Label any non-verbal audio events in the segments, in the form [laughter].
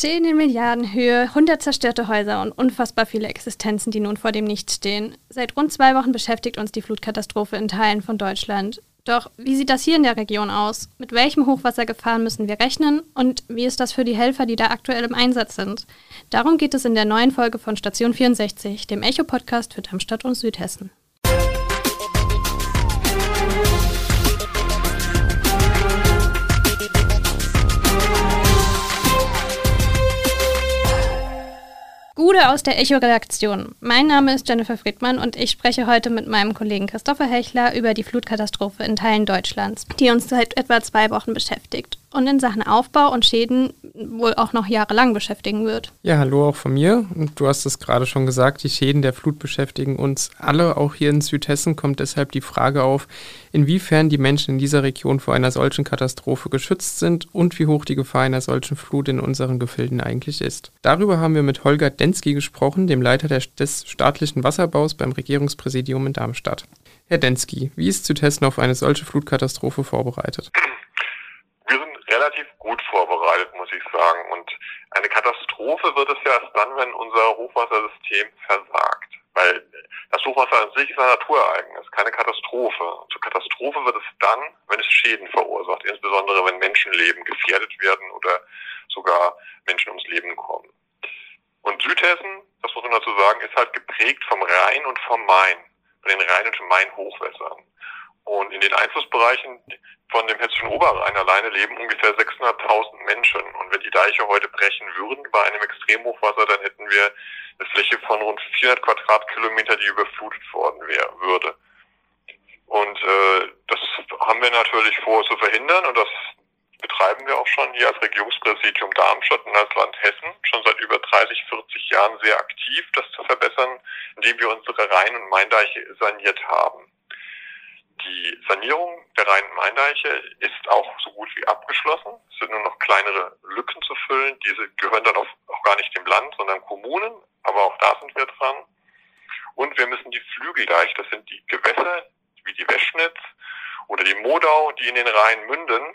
Schäden in Milliardenhöhe, 100 zerstörte Häuser und unfassbar viele Existenzen, die nun vor dem Nichts stehen. Seit rund zwei Wochen beschäftigt uns die Flutkatastrophe in Teilen von Deutschland. Doch wie sieht das hier in der Region aus? Mit welchem Hochwassergefahren müssen wir rechnen? Und wie ist das für die Helfer, die da aktuell im Einsatz sind? Darum geht es in der neuen Folge von Station 64, dem Echo-Podcast für Darmstadt und Südhessen. Aus der Echo-Redaktion. Mein Name ist Jennifer Friedmann und ich spreche heute mit meinem Kollegen Christopher Hechler über die Flutkatastrophe in Teilen Deutschlands, die uns seit etwa zwei Wochen beschäftigt und in Sachen Aufbau und Schäden wohl auch noch jahrelang beschäftigen wird. Ja, hallo auch von mir. Und du hast es gerade schon gesagt, die Schäden der Flut beschäftigen uns alle. Auch hier in Südhessen kommt deshalb die Frage auf, inwiefern die Menschen in dieser Region vor einer solchen Katastrophe geschützt sind und wie hoch die Gefahr einer solchen Flut in unseren Gefilden eigentlich ist. Darüber haben wir mit Holger Densky gesprochen, dem Leiter des staatlichen Wasserbaus beim Regierungspräsidium in Darmstadt. Herr Densky, wie ist Südhessen auf eine solche Flutkatastrophe vorbereitet? [clears throat] relativ gut vorbereitet, muss ich sagen. Und eine Katastrophe wird es ja erst dann, wenn unser Hochwassersystem versagt. Weil das Hochwasser an sich ist ein Naturereignis, keine Katastrophe. Zur Katastrophe wird es dann, wenn es Schäden verursacht, insbesondere wenn Menschenleben gefährdet werden oder sogar Menschen ums Leben kommen. Und Südhessen, das muss man dazu sagen, ist halt geprägt vom Rhein und vom Main, von den Rhein- und Main-Hochwässern. Und in den Einflussbereichen von dem hessischen Oberrhein alleine leben ungefähr 600.000 Menschen. Und wenn die Deiche heute brechen würden bei einem Extremhochwasser, dann hätten wir eine Fläche von rund 400 Quadratkilometer, die überflutet worden wäre, würde. Und äh, das haben wir natürlich vor zu verhindern und das betreiben wir auch schon hier als Regierungspräsidium Darmstadt und als Land Hessen schon seit über 30, 40 Jahren sehr aktiv, das zu verbessern, indem wir unsere Rhein- und Maindeiche saniert haben. Die Sanierung der Rhein-Main-Deiche ist auch so gut wie abgeschlossen. Es sind nur noch kleinere Lücken zu füllen. Diese gehören dann auch, gar nicht dem Land, sondern Kommunen. Aber auch da sind wir dran. Und wir müssen die Flügeldeiche, das sind die Gewässer wie die Weschnitz oder die Modau, die in den Rhein münden.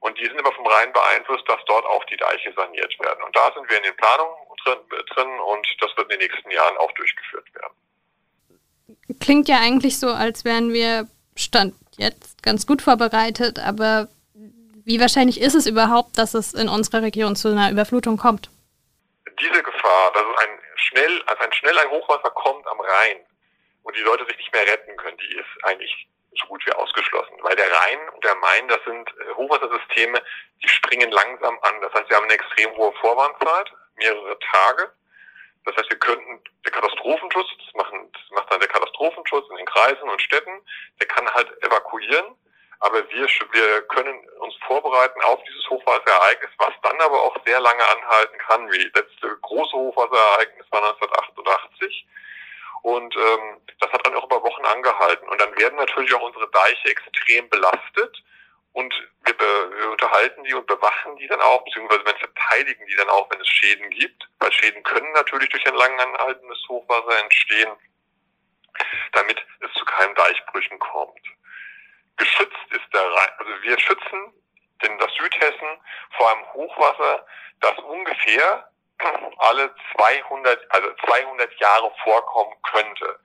Und die sind aber vom Rhein beeinflusst, dass dort auch die Deiche saniert werden. Und da sind wir in den Planungen drin und das wird in den nächsten Jahren auch durchgeführt werden. Klingt ja eigentlich so, als wären wir Stand jetzt ganz gut vorbereitet, aber wie wahrscheinlich ist es überhaupt, dass es in unserer Region zu einer Überflutung kommt? Diese Gefahr, dass ein schnell, als ein schnell ein Hochwasser kommt am Rhein und die Leute sich nicht mehr retten können, die ist eigentlich so gut wie ausgeschlossen. Weil der Rhein und der Main, das sind äh, Hochwassersysteme, die springen langsam an. Das heißt, wir haben eine extrem hohe Vorwarnzeit, mehrere Tage. Das heißt, wir könnten, der Katastrophenschutz, das, machen, das macht dann der Katastrophenschutz in den Kreisen und Städten, der kann halt evakuieren, aber wir, wir können uns vorbereiten auf dieses Hochwasserereignis, was dann aber auch sehr lange anhalten kann, wie das letzte große Hochwasserereignis war 1988. Und ähm, das hat dann auch über Wochen angehalten. Und dann werden natürlich auch unsere Deiche extrem belastet. Und wir, wir unterhalten die und bewachen die dann auch, beziehungsweise wir verteidigen die dann auch, wenn es Schäden gibt. Weil Schäden können natürlich durch ein lang anhaltendes Hochwasser entstehen, damit es zu keinen Deichbrüchen kommt. Geschützt ist der Rhein, also wir schützen denn das Südhessen vor einem Hochwasser, das ungefähr alle 200, also 200 Jahre vorkommen könnte.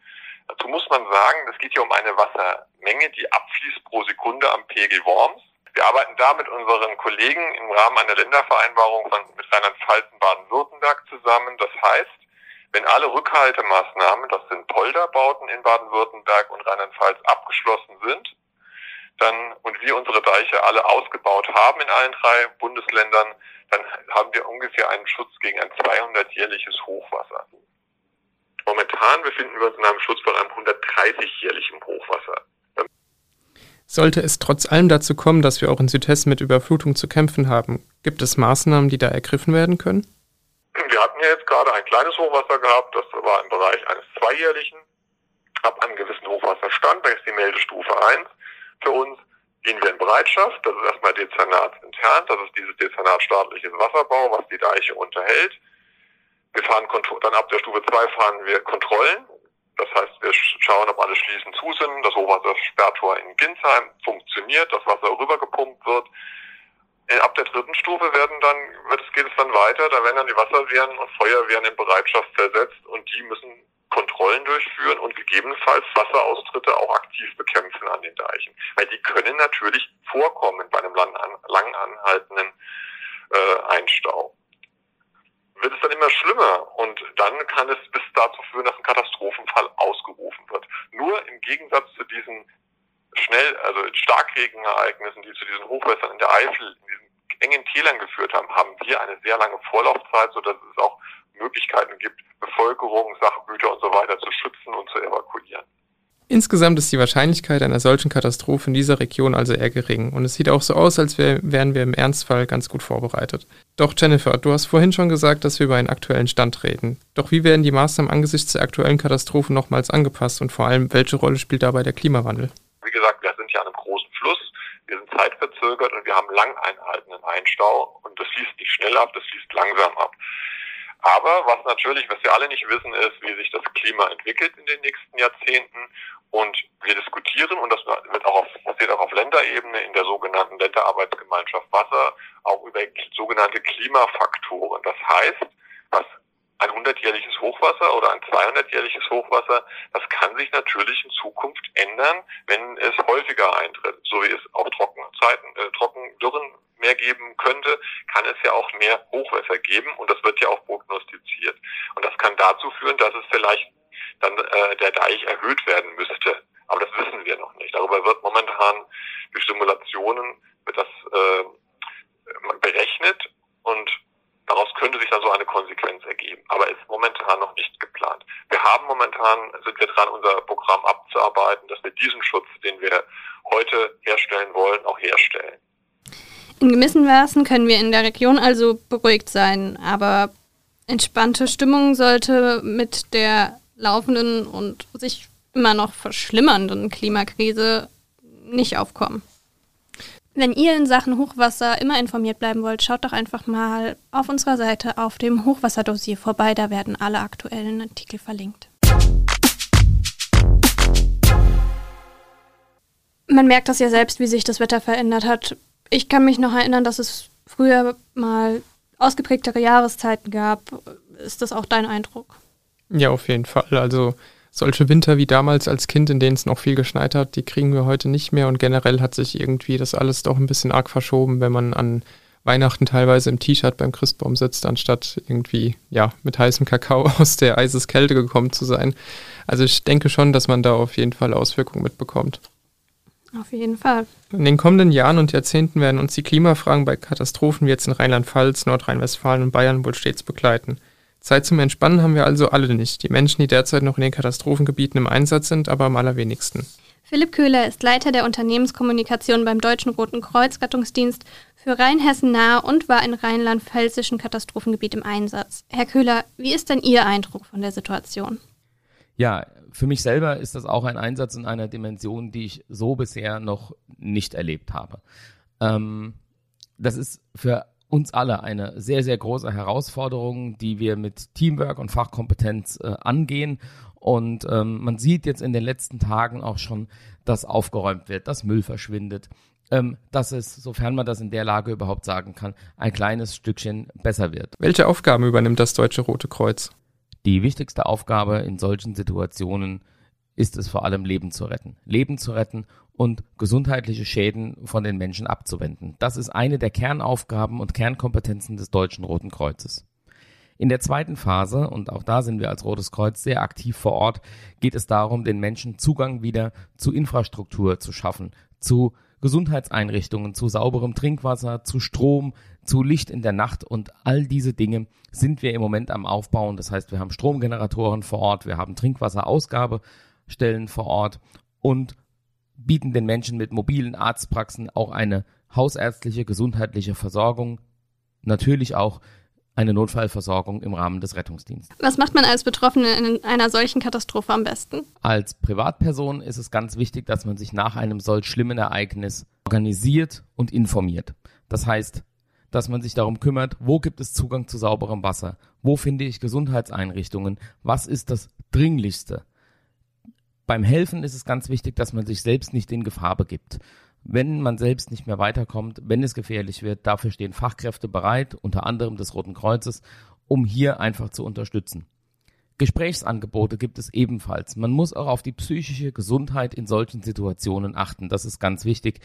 Dazu muss man sagen, es geht hier um eine Wassermenge, die abfließt pro Sekunde am Pegel Worms. Wir arbeiten da mit unseren Kollegen im Rahmen einer Ländervereinbarung von, mit Rheinland-Pfalz und Baden-Württemberg zusammen. Das heißt, wenn alle Rückhaltemaßnahmen, das sind Polderbauten in Baden-Württemberg und Rheinland-Pfalz, abgeschlossen sind, dann und wir unsere Deiche alle ausgebaut haben in allen drei Bundesländern, dann haben wir ungefähr einen Schutz gegen ein 200-jährliches Hochwasser. Momentan befinden wir uns in einem Schutz von einem 130-jährigen Hochwasser. Sollte es trotz allem dazu kommen, dass wir auch in Südhessen mit Überflutung zu kämpfen haben, gibt es Maßnahmen, die da ergriffen werden können? Wir hatten ja jetzt gerade ein kleines Hochwasser gehabt, das war im Bereich eines zweijährlichen. Ab einem gewissen Hochwasserstand, da ist die Meldestufe 1 für uns, gehen wir in Bereitschaft. Das ist erstmal Dezernat intern, das ist dieses Dezernat staatliches Wasserbau, was die Deiche unterhält. Wir fahren dann ab der Stufe 2 fahren wir Kontrollen. Das heißt, wir schauen, ob alle Schließen zu sind. Das Hochwassersperrtor in Ginsheim funktioniert, das Wasser rübergepumpt wird. ab der dritten Stufe werden dann, geht es dann weiter, da werden dann die Wasserwehren und Feuerwehren in Bereitschaft versetzt und die müssen Kontrollen durchführen und gegebenenfalls Wasseraustritte auch aktiv bekämpfen an den Deichen. Weil die können natürlich vorkommen bei einem lang anhaltenden äh, Einstau. Wird es dann immer schlimmer und dann kann es bis dazu führen, dass ein Katastrophenfall ausgerufen wird. Nur im Gegensatz zu diesen schnell, also Starkregenereignissen, die zu diesen Hochwässern in der Eifel, in diesen engen Tälern geführt haben, haben wir eine sehr lange Vorlaufzeit, sodass es auch Möglichkeiten gibt, Bevölkerung, Sachgüter und so weiter zu schützen und zu evakuieren. Insgesamt ist die Wahrscheinlichkeit einer solchen Katastrophe in dieser Region also eher gering und es sieht auch so aus, als wären wir im Ernstfall ganz gut vorbereitet. Doch Jennifer, du hast vorhin schon gesagt, dass wir über einen aktuellen Stand reden. Doch wie werden die Maßnahmen angesichts der aktuellen Katastrophe nochmals angepasst und vor allem, welche Rolle spielt dabei der Klimawandel? Wie gesagt, wir sind ja an einem großen Fluss, wir sind zeitverzögert und wir haben lang einhaltenden Einstau und das fließt nicht schnell ab, das fließt langsam ab. Aber was natürlich, was wir alle nicht wissen, ist, wie sich das Klima entwickelt in den nächsten Jahrzehnten. Und wir diskutieren, und das wird auch auf, passiert auch auf Länderebene in der sogenannten Länderarbeitsgemeinschaft Wasser, auch über sogenannte Klimafaktoren. Das heißt, was ein 100-jähriges Hochwasser oder ein 200-jähriges Hochwasser, das kann sich natürlich in Zukunft ändern, wenn es häufiger eintritt. So wie es auch Trockenzeiten, äh, Trockendürren mehr geben könnte, kann es ja auch mehr Hochwasser geben und das wird ja auch prognostiziert. Und das kann dazu führen, dass es vielleicht dann äh, der Deich erhöht werden müsste. Aber das wissen wir noch nicht. Darüber wird momentan durch Simulationen wird das äh, berechnet und Daraus könnte sich dann so eine Konsequenz ergeben, aber ist momentan noch nicht geplant. Wir haben momentan, sind wir dran, unser Programm abzuarbeiten, dass wir diesen Schutz, den wir heute herstellen wollen, auch herstellen. In gewissen Maßen können wir in der Region also beruhigt sein, aber entspannte Stimmung sollte mit der laufenden und sich immer noch verschlimmernden Klimakrise nicht aufkommen. Wenn ihr in Sachen Hochwasser immer informiert bleiben wollt, schaut doch einfach mal auf unserer Seite auf dem Hochwasserdossier vorbei. Da werden alle aktuellen Artikel verlinkt. Man merkt das ja selbst, wie sich das Wetter verändert hat. Ich kann mich noch erinnern, dass es früher mal ausgeprägtere Jahreszeiten gab. Ist das auch dein Eindruck? Ja, auf jeden Fall. Also solche Winter wie damals als Kind, in denen es noch viel geschneit hat, die kriegen wir heute nicht mehr. Und generell hat sich irgendwie das alles doch ein bisschen arg verschoben, wenn man an Weihnachten teilweise im T-Shirt beim Christbaum sitzt, anstatt irgendwie, ja, mit heißem Kakao [laughs] aus der Eiseskälte gekommen zu sein. Also ich denke schon, dass man da auf jeden Fall Auswirkungen mitbekommt. Auf jeden Fall. In den kommenden Jahren und Jahrzehnten werden uns die Klimafragen bei Katastrophen wie jetzt in Rheinland-Pfalz, Nordrhein-Westfalen und Bayern wohl stets begleiten. Zeit zum Entspannen haben wir also alle nicht. Die Menschen, die derzeit noch in den Katastrophengebieten im Einsatz sind, aber am allerwenigsten. Philipp Köhler ist Leiter der Unternehmenskommunikation beim Deutschen Roten Kreuz Rettungsdienst für Rheinhessen nahe und war in rheinland-pfälzischen Katastrophengebiet im Einsatz. Herr Köhler, wie ist denn Ihr Eindruck von der Situation? Ja, für mich selber ist das auch ein Einsatz in einer Dimension, die ich so bisher noch nicht erlebt habe. Ähm, das ist für uns alle eine sehr, sehr große Herausforderung, die wir mit Teamwork und Fachkompetenz äh, angehen. Und ähm, man sieht jetzt in den letzten Tagen auch schon, dass aufgeräumt wird, dass Müll verschwindet, ähm, dass es, sofern man das in der Lage überhaupt sagen kann, ein kleines Stückchen besser wird. Welche Aufgaben übernimmt das Deutsche Rote Kreuz? Die wichtigste Aufgabe in solchen Situationen ist es vor allem Leben zu retten. Leben zu retten und gesundheitliche Schäden von den Menschen abzuwenden. Das ist eine der Kernaufgaben und Kernkompetenzen des Deutschen Roten Kreuzes. In der zweiten Phase, und auch da sind wir als Rotes Kreuz sehr aktiv vor Ort, geht es darum, den Menschen Zugang wieder zu Infrastruktur zu schaffen, zu Gesundheitseinrichtungen, zu sauberem Trinkwasser, zu Strom, zu Licht in der Nacht und all diese Dinge sind wir im Moment am Aufbauen. Das heißt, wir haben Stromgeneratoren vor Ort, wir haben Trinkwasserausgabestellen vor Ort und bieten den Menschen mit mobilen Arztpraxen auch eine hausärztliche, gesundheitliche Versorgung, natürlich auch eine Notfallversorgung im Rahmen des Rettungsdienstes. Was macht man als Betroffene in einer solchen Katastrophe am besten? Als Privatperson ist es ganz wichtig, dass man sich nach einem solch schlimmen Ereignis organisiert und informiert. Das heißt, dass man sich darum kümmert, wo gibt es Zugang zu sauberem Wasser? Wo finde ich Gesundheitseinrichtungen? Was ist das Dringlichste? Beim Helfen ist es ganz wichtig, dass man sich selbst nicht in Gefahr begibt. wenn man selbst nicht mehr weiterkommt, wenn es gefährlich wird. Dafür stehen Fachkräfte bereit, unter anderem des Roten Kreuzes, um hier einfach zu unterstützen. Gesprächsangebote gibt es ebenfalls. Man muss auch auf die psychische Gesundheit in solchen Situationen achten. Das ist ganz wichtig,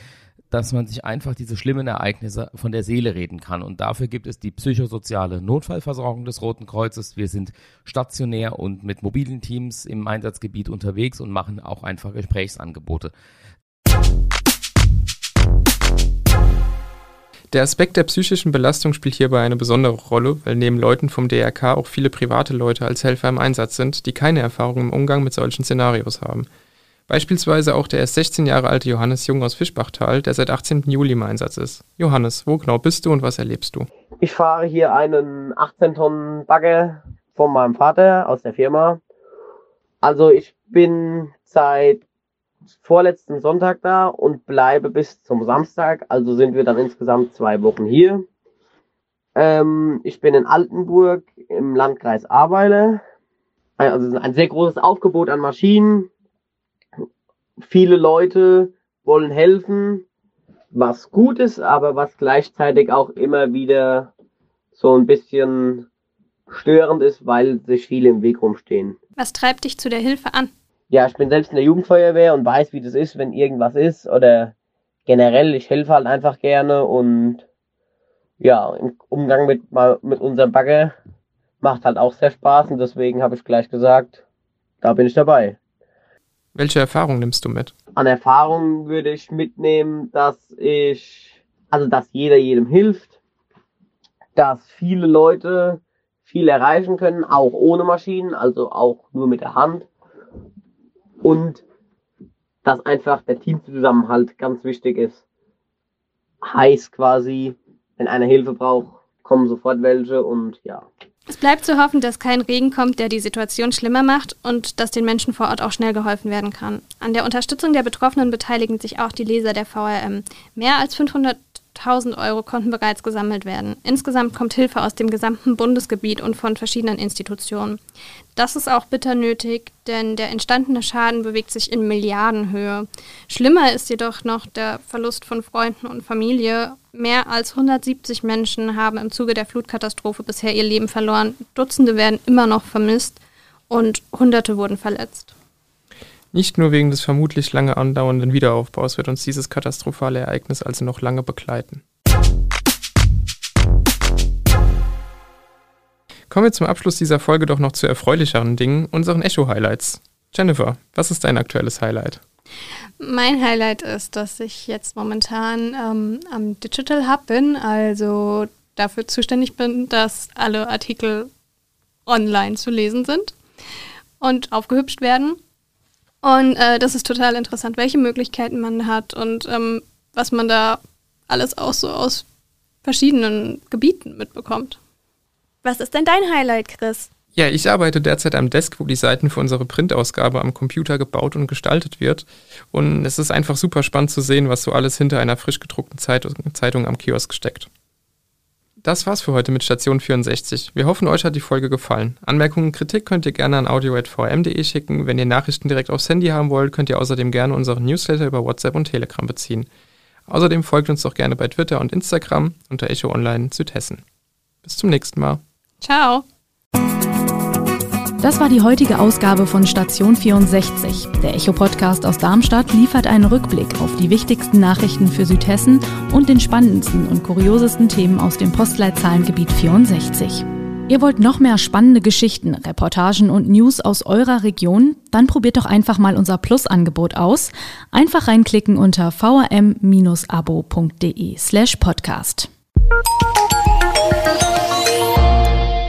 dass man sich einfach diese schlimmen Ereignisse von der Seele reden kann. Und dafür gibt es die psychosoziale Notfallversorgung des Roten Kreuzes. Wir sind stationär und mit mobilen Teams im Einsatzgebiet unterwegs und machen auch einfach Gesprächsangebote. Der Aspekt der psychischen Belastung spielt hierbei eine besondere Rolle, weil neben Leuten vom DRK auch viele private Leute als Helfer im Einsatz sind, die keine Erfahrung im Umgang mit solchen Szenarios haben. Beispielsweise auch der erst 16 Jahre alte Johannes Jung aus Fischbachtal, der seit 18. Juli im Einsatz ist. Johannes, wo genau bist du und was erlebst du? Ich fahre hier einen 18 Tonnen Bagger von meinem Vater aus der Firma. Also ich bin seit vorletzten Sonntag da und bleibe bis zum Samstag. Also sind wir dann insgesamt zwei Wochen hier. Ähm, ich bin in Altenburg im Landkreis Ahrweiler. Also ein sehr großes Aufgebot an Maschinen. Viele Leute wollen helfen, was gut ist, aber was gleichzeitig auch immer wieder so ein bisschen störend ist, weil sich viele im Weg rumstehen. Was treibt dich zu der Hilfe an? ja, ich bin selbst in der Jugendfeuerwehr und weiß, wie das ist, wenn irgendwas ist oder generell, ich helfe halt einfach gerne und ja, im Umgang mit, mit unserem Bagger macht halt auch sehr Spaß und deswegen habe ich gleich gesagt, da bin ich dabei. Welche Erfahrung nimmst du mit? An Erfahrung würde ich mitnehmen, dass ich, also dass jeder jedem hilft, dass viele Leute viel erreichen können, auch ohne Maschinen, also auch nur mit der Hand und dass einfach der Teamzusammenhalt ganz wichtig ist. Heißt quasi, wenn einer Hilfe braucht, kommen sofort welche und ja. Es bleibt zu hoffen, dass kein Regen kommt, der die Situation schlimmer macht und dass den Menschen vor Ort auch schnell geholfen werden kann. An der Unterstützung der Betroffenen beteiligen sich auch die Leser der VRM. Mehr als 500 1000 Euro konnten bereits gesammelt werden. Insgesamt kommt Hilfe aus dem gesamten Bundesgebiet und von verschiedenen Institutionen. Das ist auch bitter nötig, denn der entstandene Schaden bewegt sich in Milliardenhöhe. Schlimmer ist jedoch noch der Verlust von Freunden und Familie. Mehr als 170 Menschen haben im Zuge der Flutkatastrophe bisher ihr Leben verloren. Dutzende werden immer noch vermisst und Hunderte wurden verletzt. Nicht nur wegen des vermutlich lange andauernden Wiederaufbaus wird uns dieses katastrophale Ereignis also noch lange begleiten. Kommen wir zum Abschluss dieser Folge doch noch zu erfreulicheren Dingen, unseren Echo-Highlights. Jennifer, was ist dein aktuelles Highlight? Mein Highlight ist, dass ich jetzt momentan ähm, am Digital Hub bin, also dafür zuständig bin, dass alle Artikel online zu lesen sind und aufgehübscht werden. Und äh, das ist total interessant, welche Möglichkeiten man hat und ähm, was man da alles auch so aus verschiedenen Gebieten mitbekommt. Was ist denn dein Highlight, Chris? Ja, ich arbeite derzeit am Desk, wo die Seiten für unsere Printausgabe am Computer gebaut und gestaltet wird. Und es ist einfach super spannend zu sehen, was so alles hinter einer frisch gedruckten Zeitung am Kiosk steckt. Das war's für heute mit Station 64. Wir hoffen, euch hat die Folge gefallen. Anmerkungen und Kritik könnt ihr gerne an audio.vm.de schicken. Wenn ihr Nachrichten direkt aufs Handy haben wollt, könnt ihr außerdem gerne unseren Newsletter über WhatsApp und Telegram beziehen. Außerdem folgt uns doch gerne bei Twitter und Instagram unter Echo Online Südhessen. Bis zum nächsten Mal. Ciao. Das war die heutige Ausgabe von Station 64. Der Echo-Podcast aus Darmstadt liefert einen Rückblick auf die wichtigsten Nachrichten für Südhessen und den spannendsten und kuriosesten Themen aus dem Postleitzahlengebiet 64. Ihr wollt noch mehr spannende Geschichten, Reportagen und News aus eurer Region? Dann probiert doch einfach mal unser Plus-Angebot aus. Einfach reinklicken unter vrm-abo.de slash podcast.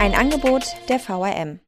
Ein Angebot der VRM.